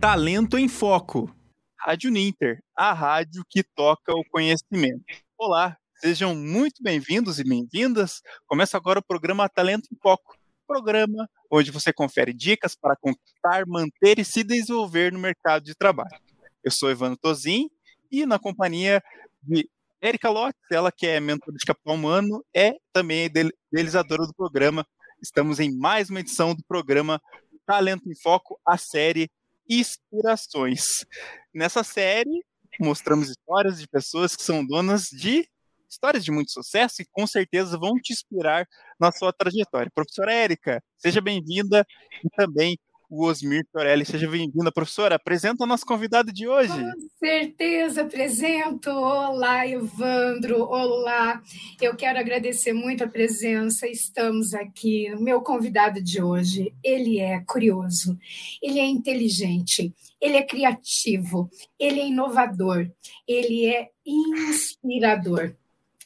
Talento em Foco. Rádio Ninter, a rádio que toca o conhecimento. Olá, sejam muito bem-vindos e bem-vindas. Começa agora o programa Talento em Foco, programa onde você confere dicas para conquistar, manter e se desenvolver no mercado de trabalho. Eu sou Evandro Tozin e na companhia de Erika Lotz, ela que é mentora de capital humano, é também idealizadora do programa. Estamos em mais uma edição do programa Talento em Foco, a série Inspirações. Nessa série, mostramos histórias de pessoas que são donas de histórias de muito sucesso e com certeza vão te inspirar na sua trajetória. Professora Érica, seja bem-vinda e também o Osmir Torelli. Seja bem-vinda, professora. Apresenta o nosso convidado de hoje. Com certeza, apresento. Olá, Evandro. Olá. Eu quero agradecer muito a presença. Estamos aqui. Meu convidado de hoje, ele é curioso, ele é inteligente, ele é criativo, ele é inovador, ele é inspirador.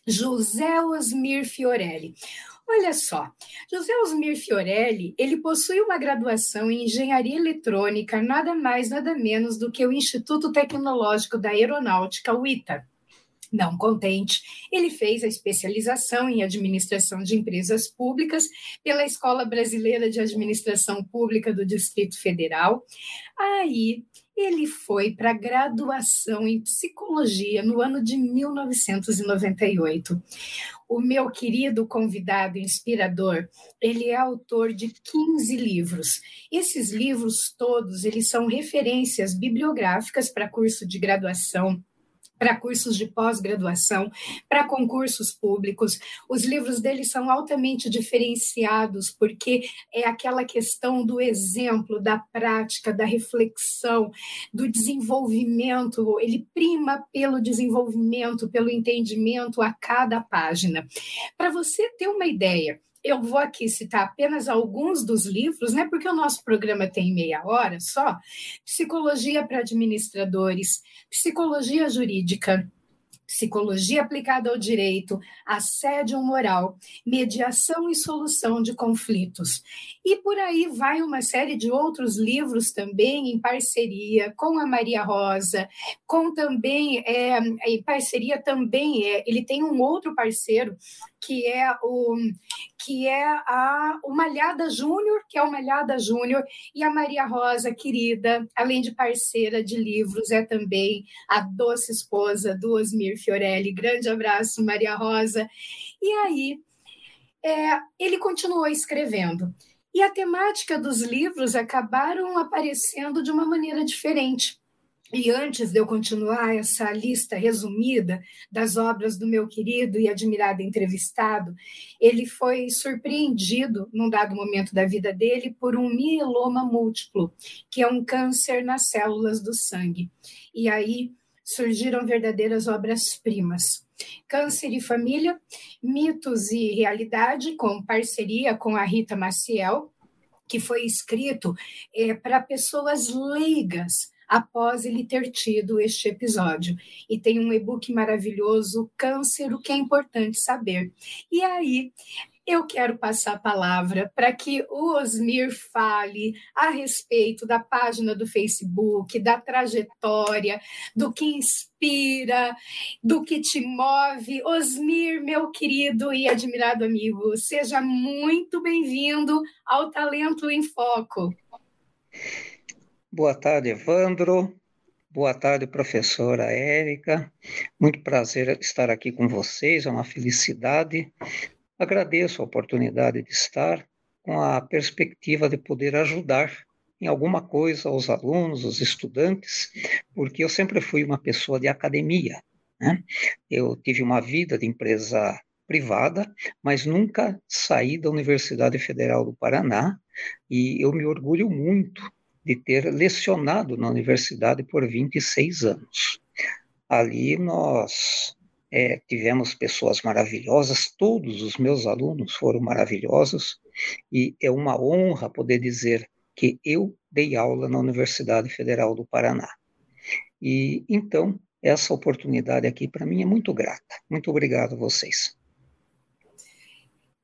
José Osmir Fiorelli. Olha só, José Osmir Fiorelli, ele possui uma graduação em Engenharia Eletrônica, nada mais, nada menos do que o Instituto Tecnológico da Aeronáutica, o ITA. Não contente, ele fez a especialização em administração de empresas públicas pela Escola Brasileira de Administração Pública do Distrito Federal. Aí, ele foi para a graduação em psicologia no ano de 1998. O meu querido convidado inspirador, ele é autor de 15 livros. Esses livros todos, eles são referências bibliográficas para curso de graduação para cursos de pós-graduação, para concursos públicos. Os livros dele são altamente diferenciados, porque é aquela questão do exemplo, da prática, da reflexão, do desenvolvimento. Ele prima pelo desenvolvimento, pelo entendimento a cada página. Para você ter uma ideia, eu vou aqui citar apenas alguns dos livros, né? Porque o nosso programa tem meia hora só. Psicologia para administradores, psicologia jurídica, psicologia aplicada ao direito, assédio moral, mediação e solução de conflitos. E por aí vai uma série de outros livros também em parceria com a Maria Rosa, com também, é, em parceria também, é, ele tem um outro parceiro que é o que é a o Malhada Júnior, que é o Malhada Júnior, e a Maria Rosa, querida, além de parceira de livros, é também a doce esposa do Osmir Fiorelli. Grande abraço, Maria Rosa. E aí, é, ele continuou escrevendo. E a temática dos livros acabaram aparecendo de uma maneira diferente. E antes de eu continuar essa lista resumida das obras do meu querido e admirado entrevistado, ele foi surpreendido, num dado momento da vida dele, por um mieloma múltiplo, que é um câncer nas células do sangue. E aí surgiram verdadeiras obras-primas. Câncer e Família, Mitos e Realidade, com parceria com a Rita Maciel, que foi escrito é, para pessoas leigas, após ele ter tido este episódio. E tem um e-book maravilhoso, Câncer, o que é importante saber. E aí, eu quero passar a palavra para que o Osmir fale a respeito da página do Facebook, da trajetória, do que inspira, do que te move. Osmir, meu querido e admirado amigo, seja muito bem-vindo ao Talento em Foco. Boa tarde, Evandro. Boa tarde, professora Érica. Muito prazer estar aqui com vocês, é uma felicidade. Agradeço a oportunidade de estar com a perspectiva de poder ajudar em alguma coisa os alunos, os estudantes, porque eu sempre fui uma pessoa de academia. Né? Eu tive uma vida de empresa privada, mas nunca saí da Universidade Federal do Paraná e eu me orgulho muito de ter lecionado na universidade por 26 anos. Ali nós é, tivemos pessoas maravilhosas, todos os meus alunos foram maravilhosos, e é uma honra poder dizer que eu dei aula na Universidade Federal do Paraná. E então, essa oportunidade aqui para mim é muito grata. Muito obrigado a vocês.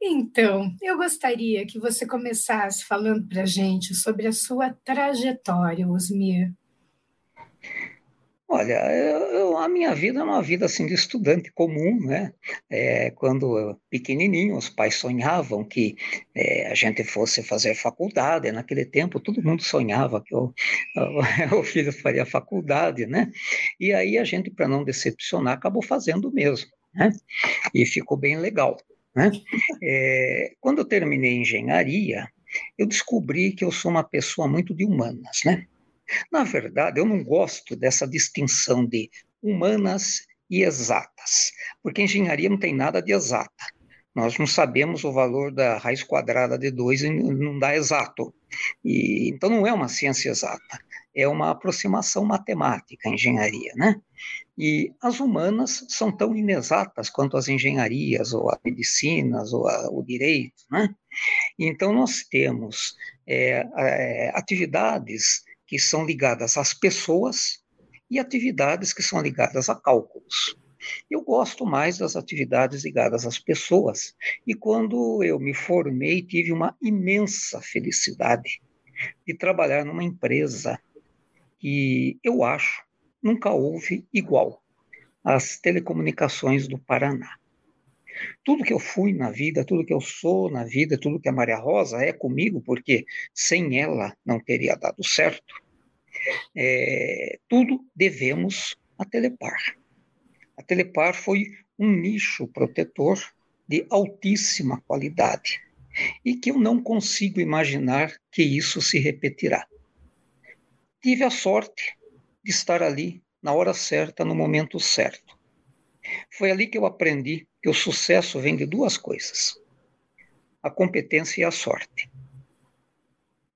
Então, eu gostaria que você começasse falando para a gente sobre a sua trajetória, Osmir. Olha, eu, a minha vida é uma vida assim de estudante comum, né? É, quando pequenininho, os pais sonhavam que é, a gente fosse fazer faculdade. Naquele tempo, todo mundo sonhava que o filho faria faculdade, né? E aí a gente, para não decepcionar, acabou fazendo mesmo, né? E ficou bem legal, né? É, quando eu terminei engenharia, eu descobri que eu sou uma pessoa muito de humanas, né? Na verdade, eu não gosto dessa distinção de humanas e exatas, porque engenharia não tem nada de exata. Nós não sabemos o valor da raiz quadrada de 2 e não dá exato. E, então não é uma ciência exata, é uma aproximação matemática, engenharia, né? E as humanas são tão inexatas quanto as engenharias, ou as medicinas, ou a, o direito, né? Então nós temos é, é, atividades que são ligadas às pessoas e atividades que são ligadas a cálculos. Eu gosto mais das atividades ligadas às pessoas, e quando eu me formei, tive uma imensa felicidade de trabalhar numa empresa que eu acho nunca houve igual as telecomunicações do Paraná. Tudo que eu fui na vida, tudo que eu sou na vida, tudo que a Maria Rosa é comigo, porque sem ela não teria dado certo, é, tudo devemos a Telepar. A Telepar foi um nicho protetor de altíssima qualidade e que eu não consigo imaginar que isso se repetirá. Tive a sorte de estar ali na hora certa, no momento certo. Foi ali que eu aprendi que o sucesso vem de duas coisas: a competência e a sorte.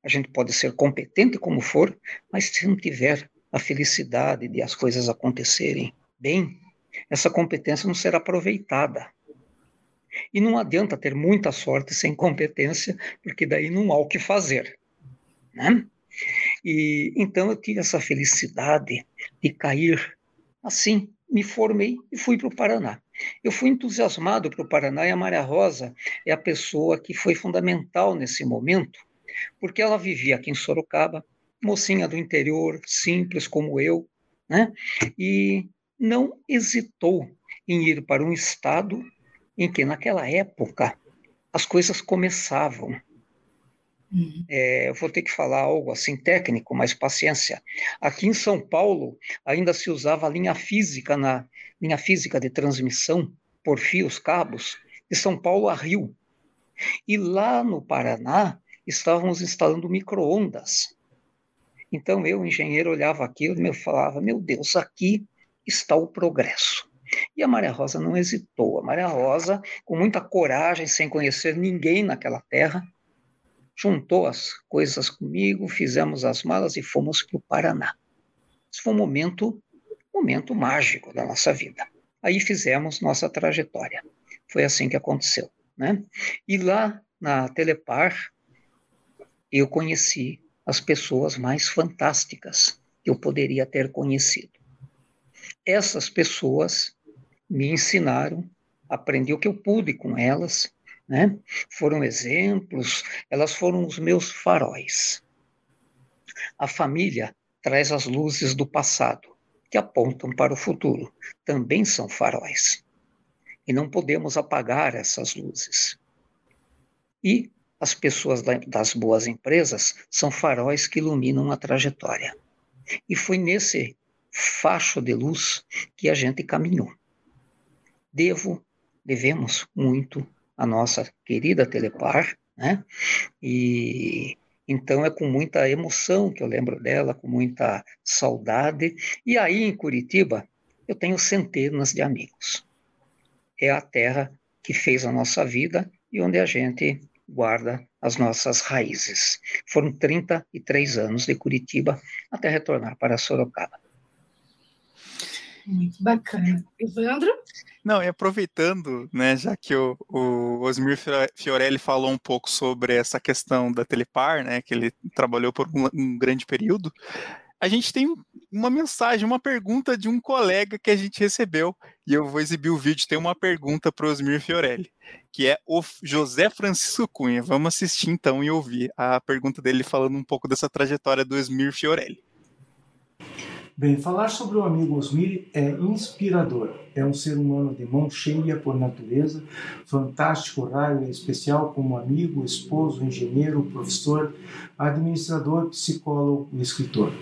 A gente pode ser competente como for, mas se não tiver a felicidade de as coisas acontecerem bem, essa competência não será aproveitada. E não adianta ter muita sorte sem competência, porque daí não há o que fazer. Né? E então eu tive essa felicidade de cair assim, me formei e fui para o Paraná. Eu fui entusiasmado para o Paraná e a Maria Rosa é a pessoa que foi fundamental nesse momento, porque ela vivia aqui em Sorocaba, mocinha do interior, simples como eu, né? E não hesitou em ir para um estado em que, naquela época, as coisas começavam. Uhum. É, eu vou ter que falar algo assim técnico, mas paciência. Aqui em São Paulo ainda se usava a linha física na linha física de transmissão por fios cabos de São Paulo a Rio. E lá no Paraná estávamos instalando microondas. Então eu, engenheiro, olhava aquilo e falava: meu Deus, aqui está o progresso. E a Maria Rosa não hesitou. A Maria Rosa, com muita coragem, sem conhecer ninguém naquela terra, juntou as coisas comigo, fizemos as malas e fomos para o Paraná. Isso foi um momento, momento mágico da nossa vida. Aí fizemos nossa trajetória. Foi assim que aconteceu. Né? E lá na Telepar, eu conheci as pessoas mais fantásticas que eu poderia ter conhecido. Essas pessoas me ensinaram, aprendi o que eu pude com elas, né? Foram exemplos, elas foram os meus faróis. A família traz as luzes do passado, que apontam para o futuro, também são faróis. E não podemos apagar essas luzes. E as pessoas das boas empresas são faróis que iluminam a trajetória. E foi nesse facho de luz que a gente caminhou. Devo, devemos muito à nossa querida Telepar, né? E então é com muita emoção que eu lembro dela, com muita saudade. E aí em Curitiba eu tenho centenas de amigos. É a terra que fez a nossa vida e onde a gente guarda as nossas raízes. Foram 33 anos de Curitiba até retornar para Sorocaba. Muito bacana. Evandro? Não, e aproveitando, né, já que o, o Osmir Fiorelli falou um pouco sobre essa questão da Telepar, né, que ele trabalhou por um, um grande período, a gente tem uma mensagem, uma pergunta de um colega que a gente recebeu, e eu vou exibir o vídeo. Tem uma pergunta para o Osmir Fiorelli, que é o José Francisco Cunha. Vamos assistir então e ouvir a pergunta dele falando um pouco dessa trajetória do Osmir Fiorelli. Bem, falar sobre o amigo Osmir é inspirador. É um ser humano de mão cheia por natureza, fantástico, raio especial como amigo, esposo, engenheiro, professor, administrador, psicólogo e escritor.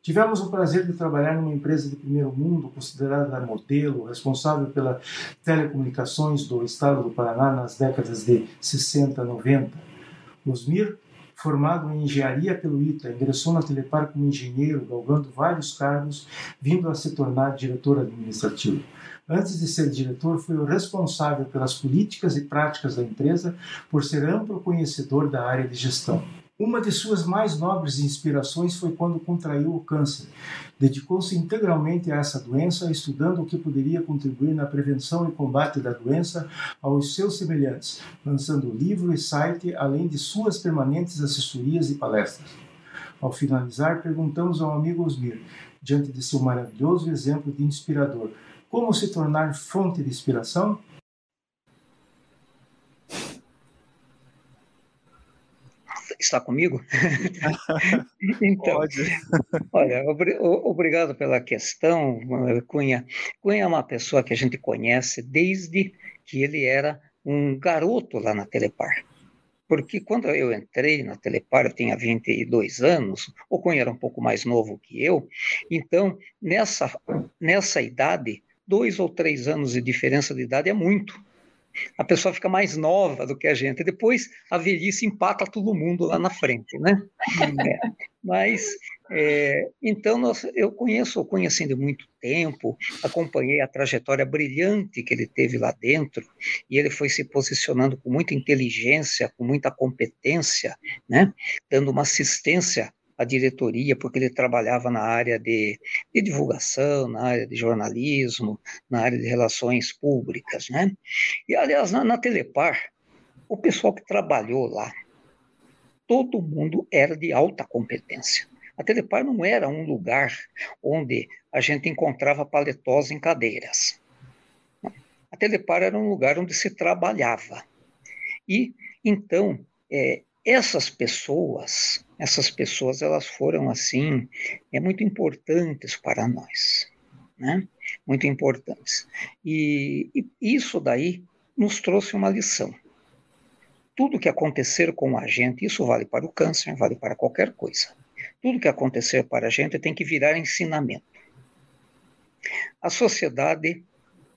Tivemos o prazer de trabalhar numa empresa de primeiro mundo, considerada modelo, responsável pelas telecomunicações do estado do Paraná nas décadas de 60 90. Osmir formado em engenharia pelo ITA, ingressou na Telepar como engenheiro, galgando vários cargos, vindo a se tornar diretor administrativo. Antes de ser diretor, foi o responsável pelas políticas e práticas da empresa, por ser amplo conhecedor da área de gestão. Uma de suas mais nobres inspirações foi quando contraiu o câncer. Dedicou-se integralmente a essa doença, estudando o que poderia contribuir na prevenção e combate da doença aos seus semelhantes, lançando livro e site, além de suas permanentes assessorias e palestras. Ao finalizar, perguntamos ao amigo Osmir, diante de seu maravilhoso exemplo de inspirador, como se tornar fonte de inspiração? Está comigo? então, Pode. olha, obrigado pela questão, Cunha. Cunha é uma pessoa que a gente conhece desde que ele era um garoto lá na Telepar. Porque quando eu entrei na Telepar, eu tinha 22 anos, o Cunha era um pouco mais novo que eu, então, nessa, nessa idade, dois ou três anos de diferença de idade é muito a pessoa fica mais nova do que a gente. Depois a velhice empata todo mundo lá na frente, né? É. Mas, é, então, nós, eu conheço, o conhecendo de muito tempo, acompanhei a trajetória brilhante que ele teve lá dentro, e ele foi se posicionando com muita inteligência, com muita competência, né? Dando uma assistência a diretoria, porque ele trabalhava na área de, de, divulgação, na área de jornalismo, na área de relações públicas, né? E, aliás, na, na Telepar, o pessoal que trabalhou lá, todo mundo era de alta competência. A Telepar não era um lugar onde a gente encontrava paletós em cadeiras. A Telepar era um lugar onde se trabalhava. E, então, é, essas pessoas, essas pessoas, elas foram assim, é muito importantes para nós, né? Muito importantes. E, e isso daí nos trouxe uma lição. Tudo que acontecer com a gente, isso vale para o câncer, vale para qualquer coisa. Tudo que acontecer para a gente tem que virar ensinamento. A sociedade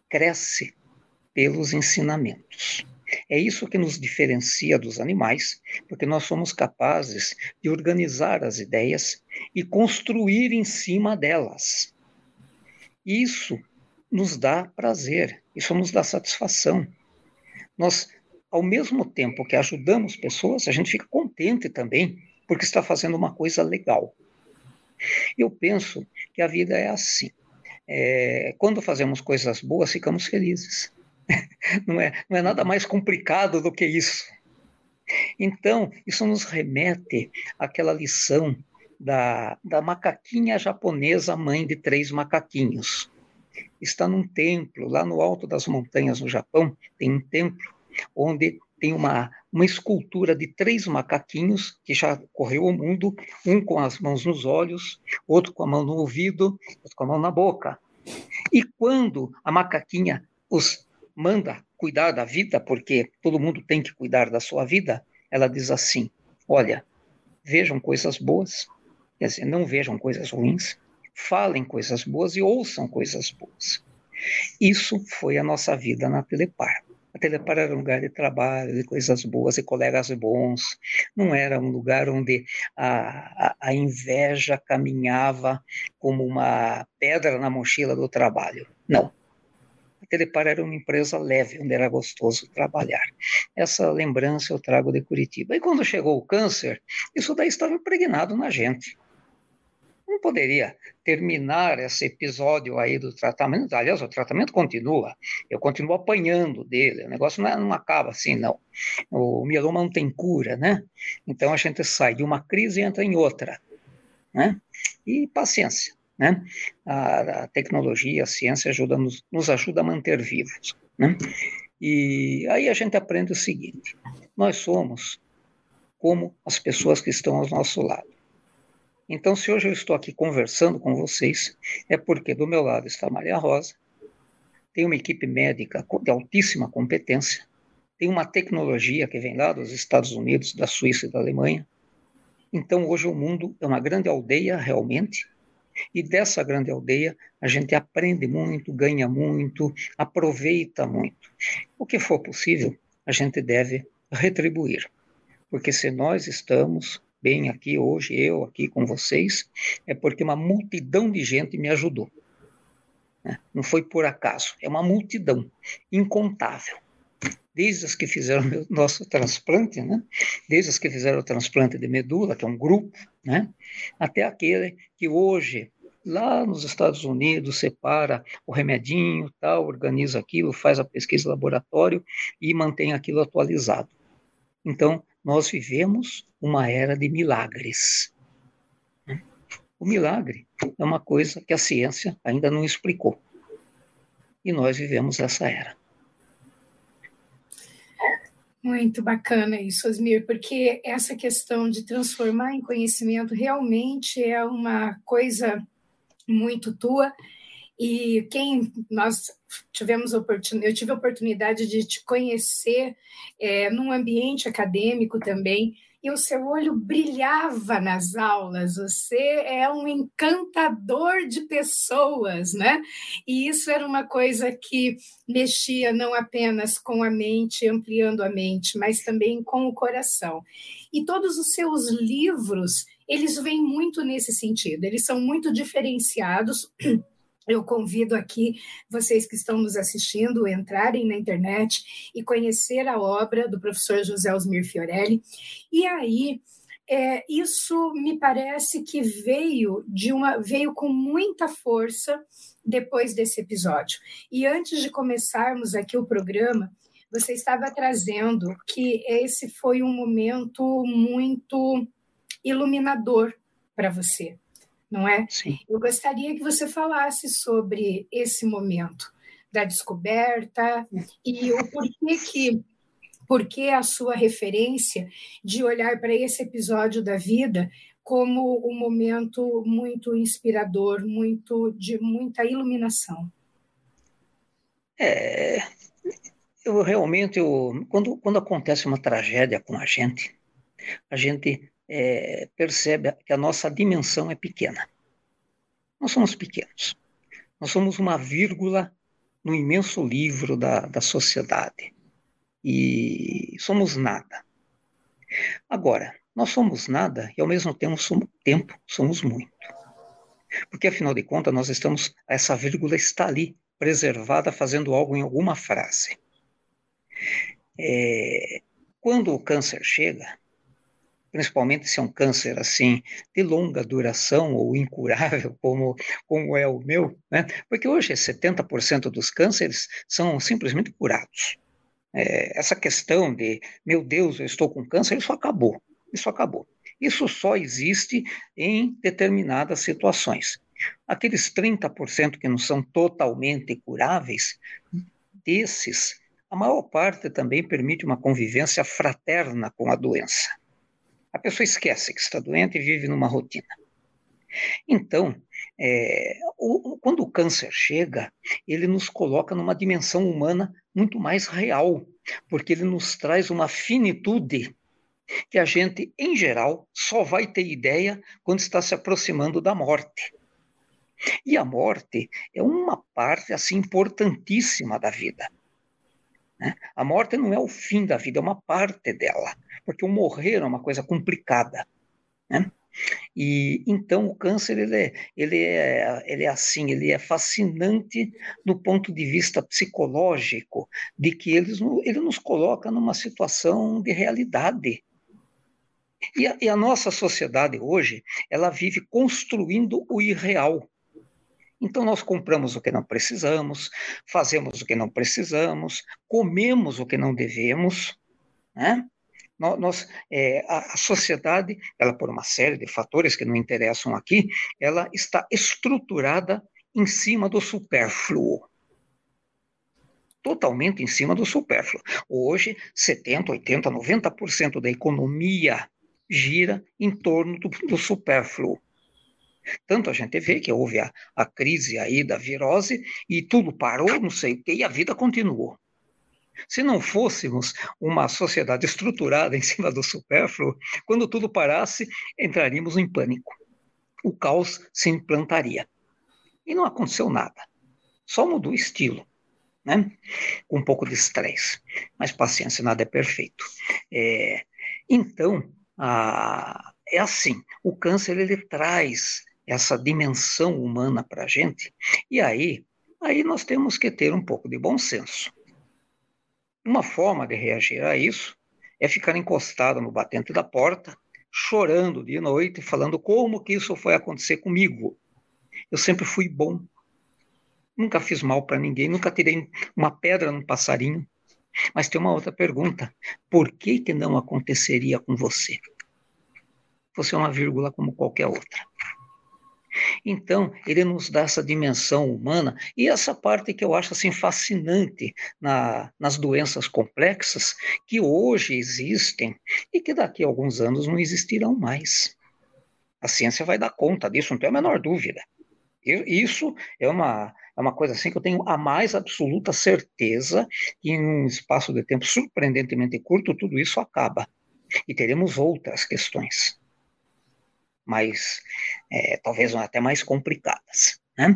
cresce pelos ensinamentos. É isso que nos diferencia dos animais, porque nós somos capazes de organizar as ideias e construir em cima delas. Isso nos dá prazer, isso nos dá satisfação. Nós, ao mesmo tempo que ajudamos pessoas, a gente fica contente também, porque está fazendo uma coisa legal. Eu penso que a vida é assim. É, quando fazemos coisas boas, ficamos felizes. não, é, não é nada mais complicado do que isso. Então, isso nos remete àquela lição da, da macaquinha japonesa, mãe de três macaquinhos. Está num templo, lá no alto das montanhas no Japão, tem um templo onde tem uma, uma escultura de três macaquinhos que já correu o mundo, um com as mãos nos olhos, outro com a mão no ouvido, outro com a mão na boca. E quando a macaquinha os manda cuidar da vida, porque todo mundo tem que cuidar da sua vida, ela diz assim: olha, vejam coisas boas, quer dizer, não vejam coisas ruins, falem coisas boas e ouçam coisas boas. Isso foi a nossa vida na Telepar. A Telepar era um lugar de trabalho, de coisas boas e colegas bons. Não era um lugar onde a, a, a inveja caminhava como uma pedra na mochila do trabalho. Não. Telepar era uma empresa leve, onde era gostoso trabalhar. Essa lembrança eu trago de Curitiba. E quando chegou o câncer, isso daí estava impregnado na gente. Não poderia terminar esse episódio aí do tratamento. Aliás, o tratamento continua. Eu continuo apanhando dele. O negócio não, é, não acaba assim, não. O mieloma não tem cura, né? Então a gente sai de uma crise e entra em outra. Né? E paciência, né? A, a tecnologia, a ciência ajuda, nos, nos ajuda a manter vivos, né? E aí a gente aprende o seguinte: nós somos como as pessoas que estão ao nosso lado. Então, se hoje eu estou aqui conversando com vocês, é porque do meu lado está Maria Rosa, tem uma equipe médica de altíssima competência, tem uma tecnologia que vem lá dos Estados Unidos, da Suíça e da Alemanha. Então, hoje o mundo é uma grande aldeia, realmente, e dessa grande aldeia a gente aprende muito, ganha muito, aproveita muito. O que for possível, a gente deve retribuir. Porque se nós estamos bem aqui hoje, eu aqui com vocês, é porque uma multidão de gente me ajudou. Né? Não foi por acaso, é uma multidão incontável. Desde as que fizeram o nosso transplante, né? desde as que fizeram o transplante de medula, que é um grupo, né? até aquele que hoje lá nos Estados Unidos separa o remedinho, tal, organiza aquilo, faz a pesquisa laboratório e mantém aquilo atualizado. Então, nós vivemos uma era de milagres. O milagre é uma coisa que a ciência ainda não explicou. E nós vivemos essa era. Muito bacana isso, Osmir, porque essa questão de transformar em conhecimento realmente é uma coisa muito tua. E quem nós tivemos oportunidade, eu tive a oportunidade de te conhecer é, num ambiente acadêmico também, e o seu olho brilhava nas aulas. Você é um encantador de pessoas, né? E isso era uma coisa que mexia não apenas com a mente, ampliando a mente, mas também com o coração. E todos os seus livros, eles vêm muito nesse sentido. Eles são muito diferenciados eu convido aqui vocês que estão nos assistindo entrarem na internet e conhecer a obra do professor José Osmir Fiorelli. E aí, é, isso me parece que veio de uma veio com muita força depois desse episódio. E antes de começarmos aqui o programa, você estava trazendo que esse foi um momento muito iluminador para você não é? Sim. Eu gostaria que você falasse sobre esse momento da descoberta e o porquê que porque a sua referência de olhar para esse episódio da vida como um momento muito inspirador, muito de muita iluminação. É, eu realmente, eu, quando, quando acontece uma tragédia com a gente, a gente é, percebe que a nossa dimensão é pequena. Nós somos pequenos. Nós somos uma vírgula no imenso livro da, da sociedade. E somos nada. Agora, nós somos nada e ao mesmo tempo somos, tempo somos muito. Porque afinal de contas, nós estamos, essa vírgula está ali, preservada, fazendo algo em alguma frase. É, quando o câncer chega, principalmente se é um câncer assim de longa duração ou incurável, como, como é o meu, né? porque hoje 70% dos cânceres são simplesmente curados. É, essa questão de, meu Deus, eu estou com câncer, isso acabou, isso acabou. Isso só existe em determinadas situações. Aqueles 30% que não são totalmente curáveis, desses, a maior parte também permite uma convivência fraterna com a doença. A pessoa esquece que está doente e vive numa rotina. Então, é, o, quando o câncer chega, ele nos coloca numa dimensão humana muito mais real, porque ele nos traz uma finitude que a gente, em geral, só vai ter ideia quando está se aproximando da morte. E a morte é uma parte assim importantíssima da vida. Né? A morte não é o fim da vida, é uma parte dela, porque o morrer é uma coisa complicada. Né? E então o câncer ele é, ele é, ele é assim, ele é fascinante do ponto de vista psicológico, de que ele, ele nos coloca numa situação de realidade. E a, e a nossa sociedade hoje, ela vive construindo o irreal. Então, nós compramos o que não precisamos, fazemos o que não precisamos, comemos o que não devemos, né? Nós, é, a, a, sociedade, ela por uma série de fatores que não interessam aqui, ela está estruturada em cima do supérfluo. Totalmente em cima do supérfluo. Hoje, 70, 80, 90% da economia gira em torno do, do supérfluo. Tanto a gente vê que houve a, a crise aí da virose e tudo parou, não sei o quê, e a vida continuou. Se não fôssemos uma sociedade estruturada em cima do supérfluo, quando tudo parasse, entraríamos em pânico. O caos se implantaria. E não aconteceu nada. Só mudou o estilo. Né? Com um pouco de estresse. Mas paciência, nada é perfeito. É, então, a, é assim: o câncer ele traz essa dimensão humana para a gente, e aí, aí nós temos que ter um pouco de bom senso. Uma forma de reagir a isso é ficar encostado no batente da porta, chorando de noite, falando como que isso foi acontecer comigo. Eu sempre fui bom. Nunca fiz mal para ninguém, nunca tirei uma pedra no passarinho. Mas tem uma outra pergunta: por que que não aconteceria com você? Você é uma vírgula como qualquer outra. Então, ele nos dá essa dimensão humana e essa parte que eu acho assim fascinante na, nas doenças complexas que hoje existem e que daqui a alguns anos não existirão mais. A ciência vai dar conta disso, não tem a menor dúvida. Isso é uma, é uma coisa assim que eu tenho a mais absoluta certeza que em um espaço de tempo surpreendentemente curto tudo isso acaba. E teremos outras questões mais, é, talvez até mais complicadas. Né?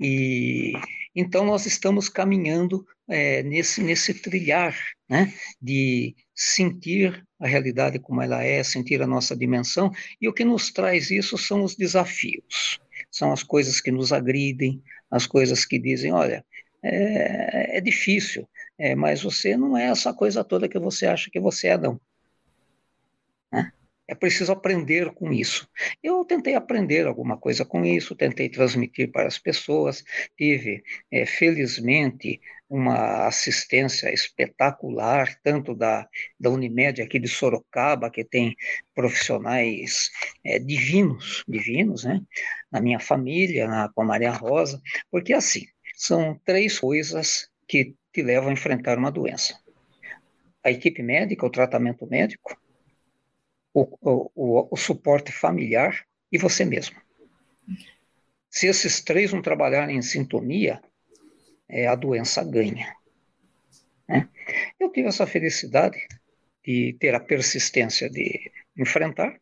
E então nós estamos caminhando é, nesse, nesse trilhar né? de sentir a realidade como ela é, sentir a nossa dimensão, e o que nos traz isso são os desafios, são as coisas que nos agridem, as coisas que dizem, olha, é, é difícil, é, mas você não é essa coisa toda que você acha que você é, não. É preciso aprender com isso. Eu tentei aprender alguma coisa com isso, tentei transmitir para as pessoas, tive, é, felizmente, uma assistência espetacular, tanto da, da Unimed aqui de Sorocaba, que tem profissionais é, divinos, divinos, né? Na minha família, na, com a Maria Rosa, porque assim, são três coisas que te levam a enfrentar uma doença. A equipe médica, o tratamento médico, o, o, o suporte familiar e você mesmo. Se esses três não trabalharem em sintonia, é, a doença ganha. Né? Eu tive essa felicidade de ter a persistência de enfrentar,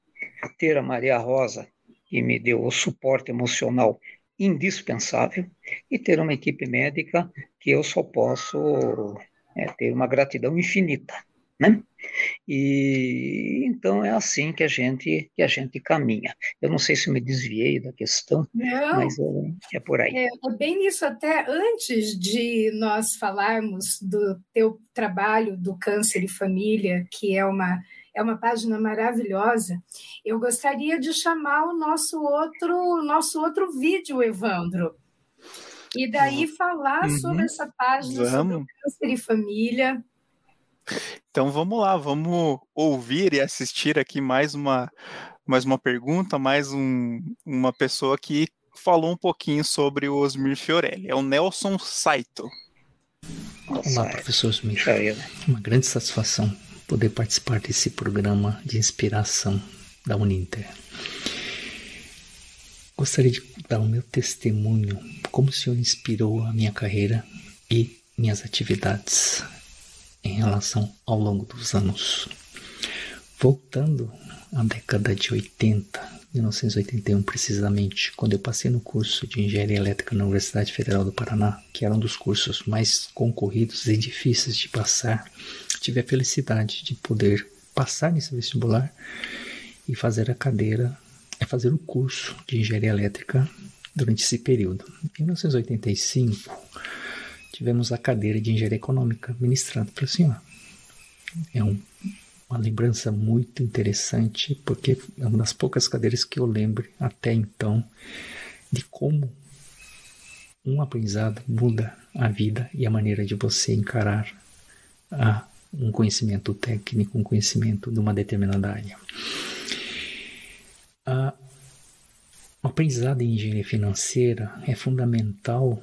ter a Maria Rosa, que me deu o suporte emocional indispensável, e ter uma equipe médica que eu só posso é, ter uma gratidão infinita né? E então é assim que a gente que a gente caminha. Eu não sei se me desviei da questão, não, mas é, é por aí. É, é, bem isso até antes de nós falarmos do teu trabalho do câncer e família, que é uma é uma página maravilhosa. Eu gostaria de chamar o nosso outro nosso outro vídeo, Evandro. E daí falar uhum. sobre essa página Vamos. sobre câncer e família. Então vamos lá, vamos ouvir e assistir aqui mais uma, mais uma pergunta, mais um, uma pessoa que falou um pouquinho sobre o Osmir Fiorelli. É o Nelson Saito. Olá, professor Smith. Uma grande satisfação poder participar desse programa de inspiração da Uninter. Gostaria de dar o meu testemunho, como o senhor inspirou a minha carreira e minhas atividades relação ao longo dos anos. Voltando à década de 80, 1981 precisamente, quando eu passei no curso de Engenharia Elétrica na Universidade Federal do Paraná, que era um dos cursos mais concorridos e difíceis de passar, tive a felicidade de poder passar nesse vestibular e fazer a cadeira, é fazer o curso de Engenharia Elétrica durante esse período. Em 1985, tivemos a cadeira de engenharia econômica ministrada pelo senhor. É um, uma lembrança muito interessante, porque é uma das poucas cadeiras que eu lembro até então de como um aprendizado muda a vida e a maneira de você encarar a um conhecimento técnico, um conhecimento de uma determinada área. A, o aprendizado em engenharia financeira é fundamental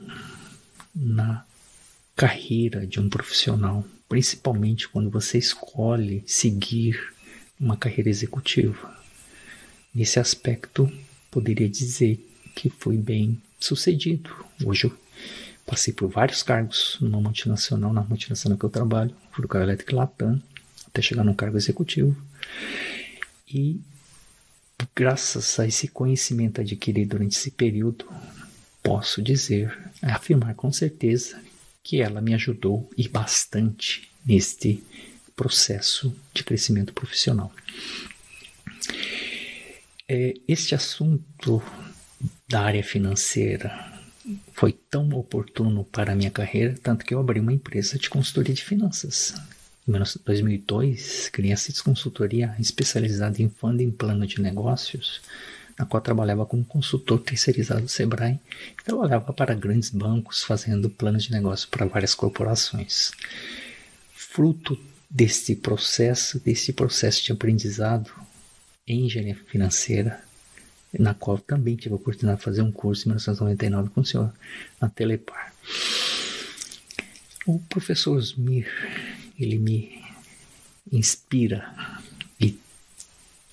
na carreira de um profissional, principalmente quando você escolhe seguir uma carreira executiva. Nesse aspecto, poderia dizer que foi bem sucedido. Hoje eu passei por vários cargos numa multinacional, na multinacional que eu trabalho, Frucal Electric Latam, até chegar num cargo executivo. E graças a esse conhecimento adquirido durante esse período, posso dizer, afirmar com certeza que ela me ajudou e bastante neste processo de crescimento profissional. É, este assunto da área financeira foi tão oportuno para a minha carreira, tanto que eu abri uma empresa de consultoria de finanças. Em 2002, criei CITES Consultoria especializada em fundo em plano de negócios, na qual trabalhava como consultor terceirizado do Sebrae e trabalhava para grandes bancos fazendo planos de negócio para várias corporações. Fruto deste processo, deste processo de aprendizado em engenharia financeira, na qual também tive a oportunidade de fazer um curso em 1999 com o senhor na Telepar. O professor Smir, ele me inspira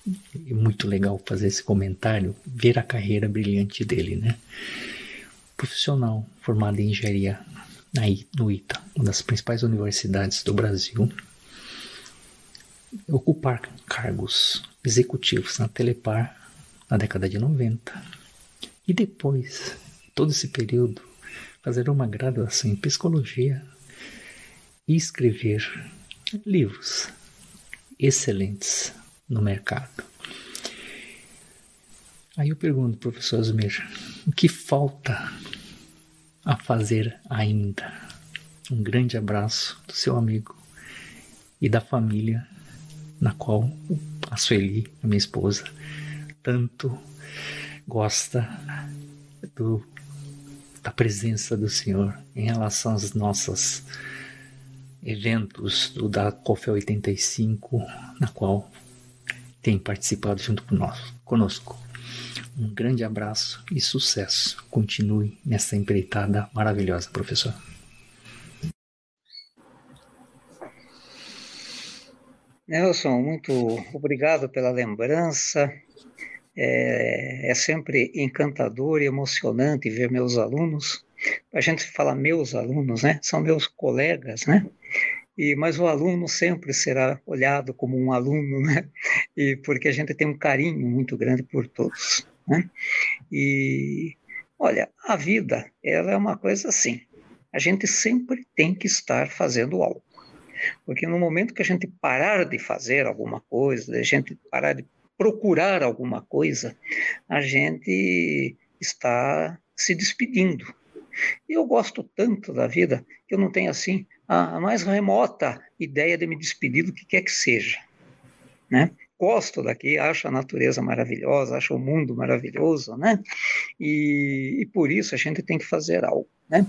é muito legal fazer esse comentário, ver a carreira brilhante dele, né? Profissional formado em engenharia aí no ITA, uma das principais universidades do Brasil, ocupar cargos executivos na Telepar na década de 90. E depois, todo esse período, fazer uma graduação em psicologia e escrever livros excelentes no mercado. Aí eu pergunto, professor Asmir, o que falta a fazer ainda? Um grande abraço do seu amigo e da família na qual a Sueli, a minha esposa, tanto gosta do, da presença do Senhor em relação aos nossos eventos do da COFE 85, na qual tem participado junto conosco. Um grande abraço e sucesso. Continue nessa empreitada maravilhosa, professor. Nelson, muito obrigado pela lembrança. É, é sempre encantador e emocionante ver meus alunos. A gente fala meus alunos, né? São meus colegas, né? E, mas o aluno sempre será olhado como um aluno, né? E porque a gente tem um carinho muito grande por todos, né? E olha, a vida, ela é uma coisa assim. A gente sempre tem que estar fazendo algo. Porque no momento que a gente parar de fazer alguma coisa, a gente parar de procurar alguma coisa, a gente está se despedindo. E eu gosto tanto da vida que eu não tenho assim a mais remota ideia de me despedir do que quer que seja, né? Gosto daqui, acho a natureza maravilhosa, acho o mundo maravilhoso, né? E, e por isso a gente tem que fazer algo, né?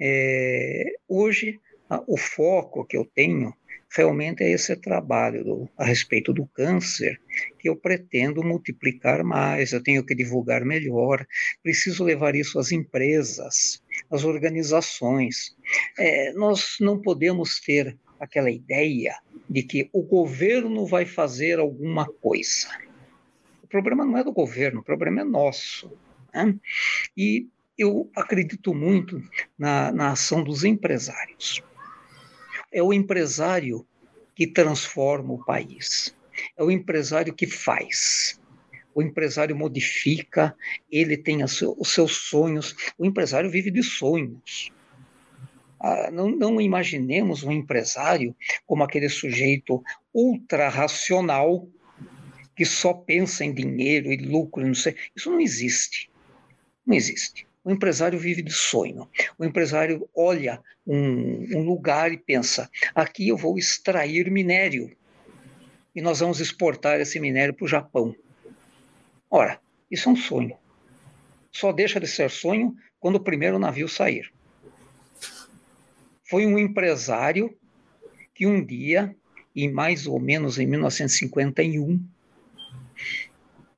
É, hoje a, o foco que eu tenho realmente é esse trabalho do, a respeito do câncer que eu pretendo multiplicar mais, eu tenho que divulgar melhor, preciso levar isso às empresas, às organizações. É, nós não podemos ter aquela ideia de que o governo vai fazer alguma coisa. O problema não é do governo, o problema é nosso. Né? E eu acredito muito na, na ação dos empresários é o empresário que transforma o país. É o empresário que faz. O empresário modifica, ele tem seu, os seus sonhos. O empresário vive de sonhos. Ah, não, não, imaginemos um empresário como aquele sujeito ultra racional que só pensa em dinheiro e lucro, não sei. Isso não existe. Não existe. O empresário vive de sonho. O empresário olha um, um lugar e pensa: aqui eu vou extrair minério e nós vamos exportar esse minério para o Japão. Ora, isso é um sonho. Só deixa de ser sonho quando o primeiro navio sair. Foi um empresário que um dia, em mais ou menos em 1951,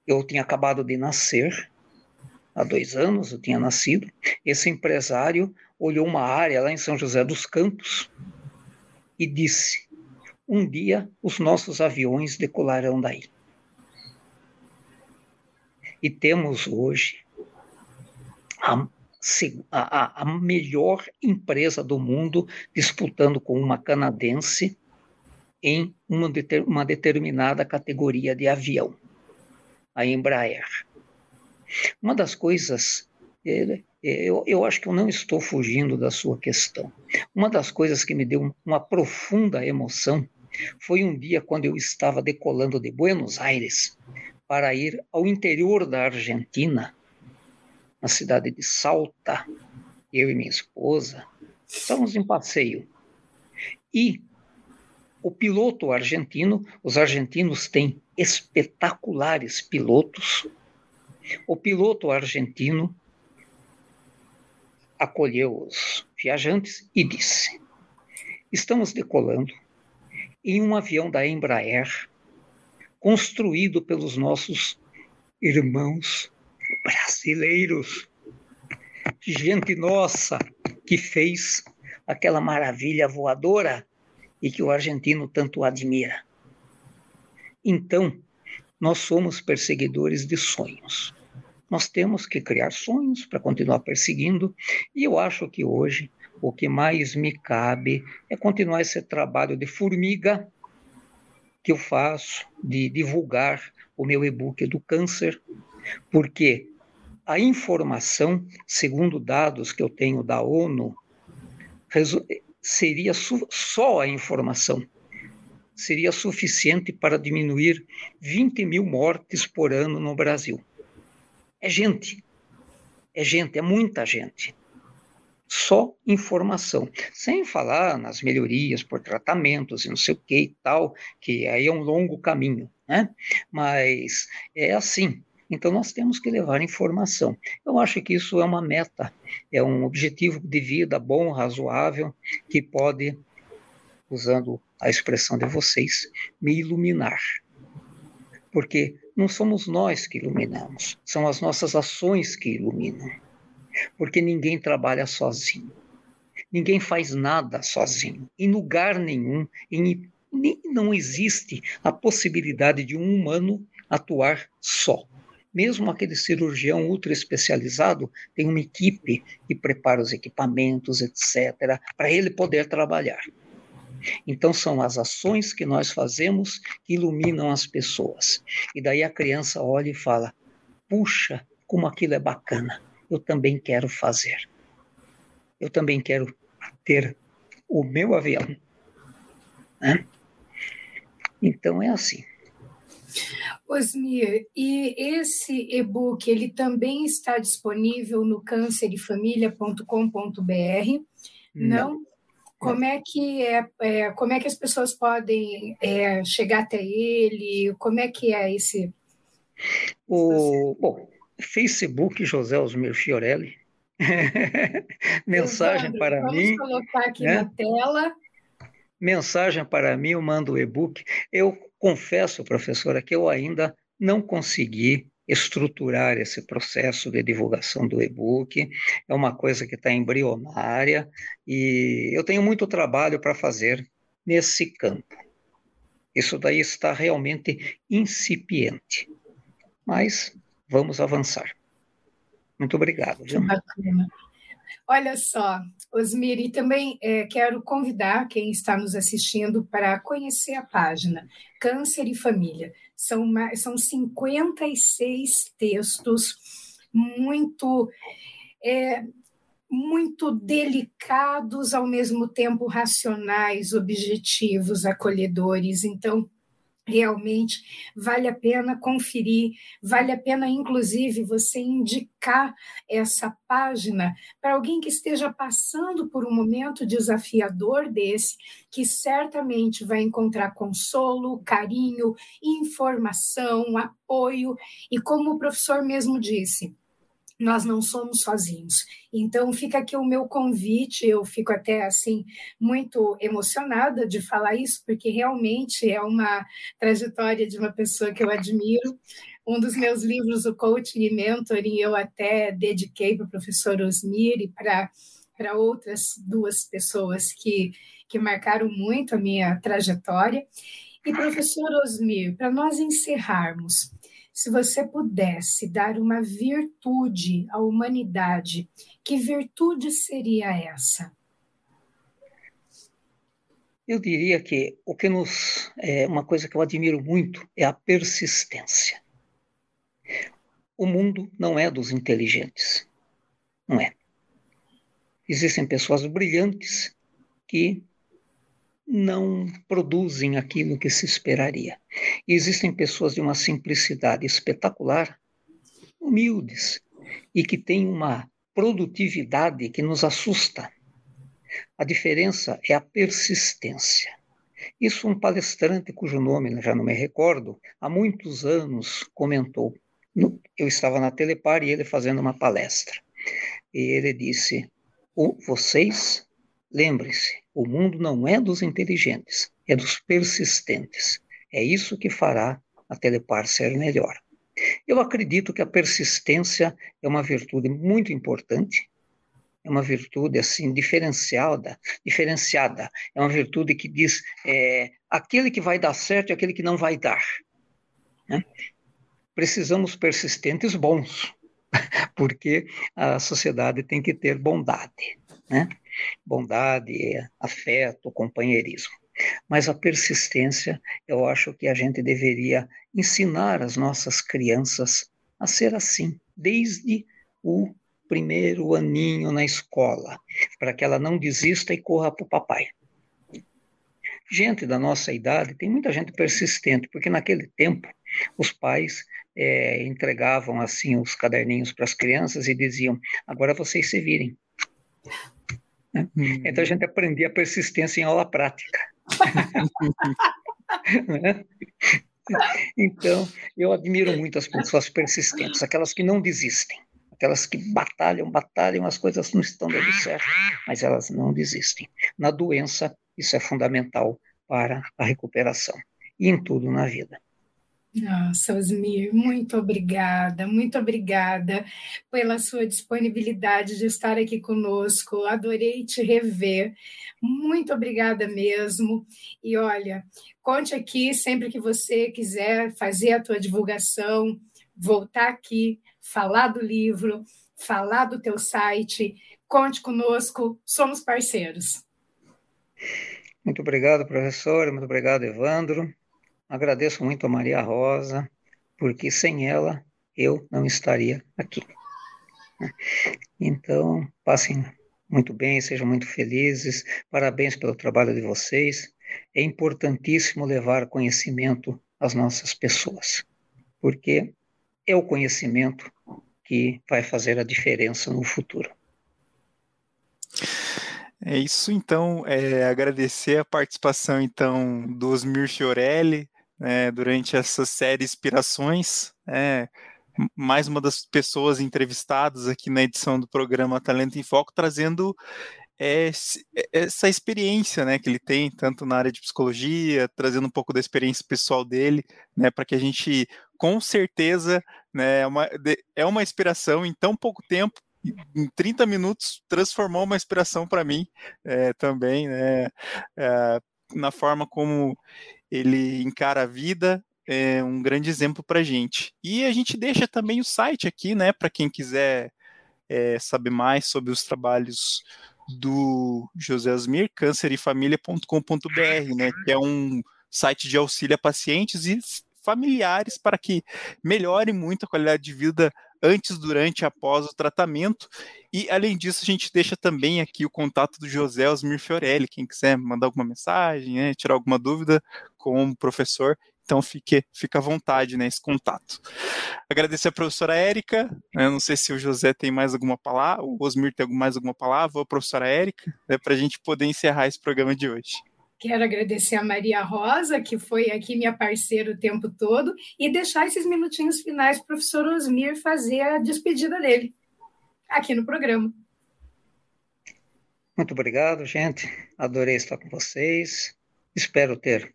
eu tinha acabado de nascer, há dois anos eu tinha nascido. Esse empresário olhou uma área lá em São José dos Campos e disse: Um dia os nossos aviões decolarão daí. E temos hoje a, a, a melhor empresa do mundo disputando com uma canadense em uma, deter, uma determinada categoria de avião, a Embraer. Uma das coisas, é, é, eu, eu acho que eu não estou fugindo da sua questão. Uma das coisas que me deu uma profunda emoção foi um dia quando eu estava decolando de Buenos Aires para ir ao interior da Argentina, na cidade de Salta, eu e minha esposa, estávamos em passeio. E o piloto argentino, os argentinos têm espetaculares pilotos. O piloto argentino acolheu os viajantes e disse: Estamos decolando em um avião da Embraer construído pelos nossos irmãos brasileiros. Gente nossa que fez aquela maravilha voadora e que o argentino tanto admira. Então, nós somos perseguidores de sonhos. Nós temos que criar sonhos para continuar perseguindo, e eu acho que hoje o que mais me cabe é continuar esse trabalho de formiga que eu faço de divulgar o meu e-book do câncer, porque a informação, segundo dados que eu tenho da ONU, seria só a informação seria suficiente para diminuir 20 mil mortes por ano no Brasil. É gente, é gente, é muita gente só informação, sem falar nas melhorias por tratamentos e não sei o que e tal, que aí é um longo caminho, né? Mas é assim. Então nós temos que levar informação. Eu acho que isso é uma meta, é um objetivo de vida bom, razoável, que pode, usando a expressão de vocês, me iluminar. Porque não somos nós que iluminamos, são as nossas ações que iluminam porque ninguém trabalha sozinho. Ninguém faz nada sozinho. Em lugar nenhum, em, não existe a possibilidade de um humano atuar só. Mesmo aquele cirurgião ultra especializado tem uma equipe que prepara os equipamentos, etc., para ele poder trabalhar. Então, são as ações que nós fazemos que iluminam as pessoas. E daí a criança olha e fala: puxa, como aquilo é bacana eu também quero fazer. Eu também quero ter o meu avião. Né? Então é assim. Osmir, e esse e-book ele também está disponível no câncerefamilia.com.br? Não. Não? Como é que é, é, como é que as pessoas podem é, chegar até ele? Como é que é esse? O, bom, Facebook José Osmir Fiorelli. Mensagem para vamos mim. Vamos colocar aqui né? na tela. Mensagem para mim, eu mando o e-book. Eu confesso, professora, que eu ainda não consegui estruturar esse processo de divulgação do e-book. É uma coisa que está embrionária e eu tenho muito trabalho para fazer nesse campo. Isso daí está realmente incipiente. Mas vamos avançar. Muito obrigado. Que bacana. Olha só, Osmir, e também é, quero convidar quem está nos assistindo para conhecer a página Câncer e Família. São, são 56 textos muito. É, muito delicados, ao mesmo tempo racionais, objetivos, acolhedores. Então, realmente vale a pena conferir, vale a pena, inclusive, você indicar essa página para alguém que esteja passando por um momento desafiador desse, que certamente vai encontrar consolo, carinho, informação, apoio, e como o professor mesmo disse, nós não somos sozinhos. Então fica aqui o meu convite, eu fico até assim muito emocionada de falar isso, porque realmente é uma trajetória de uma pessoa que eu admiro. Um dos meus livros, o Coaching e Mentoring, eu até dediquei para o professor Osmir e para para outras duas pessoas que, que marcaram muito a minha trajetória. E, professor Osmir, para nós encerrarmos, se você pudesse dar uma virtude à humanidade, que virtude seria essa? Eu diria que o que nos é uma coisa que eu admiro muito é a persistência. O mundo não é dos inteligentes, não é. Existem pessoas brilhantes que não produzem aquilo que se esperaria. E existem pessoas de uma simplicidade espetacular, humildes, e que têm uma produtividade que nos assusta. A diferença é a persistência. Isso um palestrante cujo nome já não me recordo, há muitos anos comentou. Eu estava na Telepar e ele fazendo uma palestra. E ele disse: vocês, lembrem-se, o mundo não é dos inteligentes, é dos persistentes. É isso que fará a Telepar ser melhor. Eu acredito que a persistência é uma virtude muito importante, é uma virtude assim diferenciada, diferenciada. É uma virtude que diz é, aquele que vai dar certo e aquele que não vai dar. Né? Precisamos persistentes bons, porque a sociedade tem que ter bondade né? Bondade, afeto, companheirismo. Mas a persistência, eu acho que a gente deveria ensinar as nossas crianças a ser assim, desde o primeiro aninho na escola, para que ela não desista e corra para o papai. Gente da nossa idade, tem muita gente persistente, porque naquele tempo os pais é, entregavam assim os caderninhos para as crianças e diziam: agora vocês se virem. Né? Hum. Então a gente aprendia a persistência em aula prática. né? Então, eu admiro muito as pessoas persistentes, aquelas que não desistem, aquelas que batalham, batalham, as coisas não estão dando certo, mas elas não desistem. Na doença, isso é fundamental para a recuperação e em tudo na vida. Nossa, Osmir, muito obrigada, muito obrigada pela sua disponibilidade de estar aqui conosco. Adorei te rever. Muito obrigada mesmo. E olha, conte aqui sempre que você quiser fazer a tua divulgação, voltar aqui, falar do livro, falar do teu site. Conte conosco, somos parceiros. Muito obrigado, professor. Muito obrigado, Evandro. Agradeço muito a Maria Rosa, porque sem ela eu não estaria aqui. Então, passem muito bem, sejam muito felizes. Parabéns pelo trabalho de vocês. É importantíssimo levar conhecimento às nossas pessoas, porque é o conhecimento que vai fazer a diferença no futuro. É isso, então, é, agradecer a participação, então, do Osmir Fiorelli, né, durante essa série Inspirações. É, mais uma das pessoas entrevistadas aqui na edição do programa Talento em Foco, trazendo é, essa experiência né, que ele tem, tanto na área de psicologia, trazendo um pouco da experiência pessoal dele, né, para que a gente, com certeza, né, é, uma, é uma inspiração em tão pouco tempo, em 30 minutos, transformou uma inspiração para mim é, também, né, é, na forma como ele encara a vida, é um grande exemplo para gente. E a gente deixa também o site aqui, né, para quem quiser é, saber mais sobre os trabalhos do José Osmir, câncerefamilia.com.br, né, que é um site de auxílio a pacientes e familiares para que melhore muito a qualidade de vida antes, durante e após o tratamento. E, além disso, a gente deixa também aqui o contato do José Osmir Fiorelli, quem quiser mandar alguma mensagem, né, tirar alguma dúvida com o professor, então fique, fique à vontade nesse né, contato. Agradecer a professora Érica, né, não sei se o José tem mais alguma palavra, o Osmir tem mais alguma palavra, ou a professora Érica, né, para a gente poder encerrar esse programa de hoje. Quero agradecer a Maria Rosa, que foi aqui minha parceira o tempo todo, e deixar esses minutinhos finais para o professor Osmir fazer a despedida dele. aqui no programa. Muito obrigado, gente. Adorei estar com vocês. Espero ter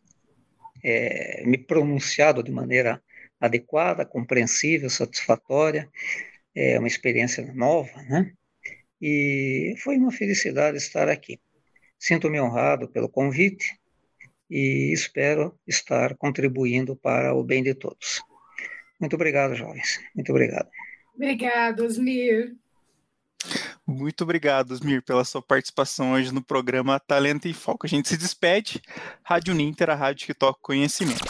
é, me pronunciado de maneira adequada, compreensível, satisfatória. É uma experiência nova, né? E foi uma felicidade estar aqui. Sinto-me honrado pelo convite e espero estar contribuindo para o bem de todos. Muito obrigado, jovens. Muito obrigado. Obrigado, Osmir. Muito obrigado, Osmir, pela sua participação hoje no programa Talento em Foco. A gente se despede. Rádio Ninter, a rádio que toca conhecimento.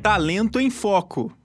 Talento em Foco.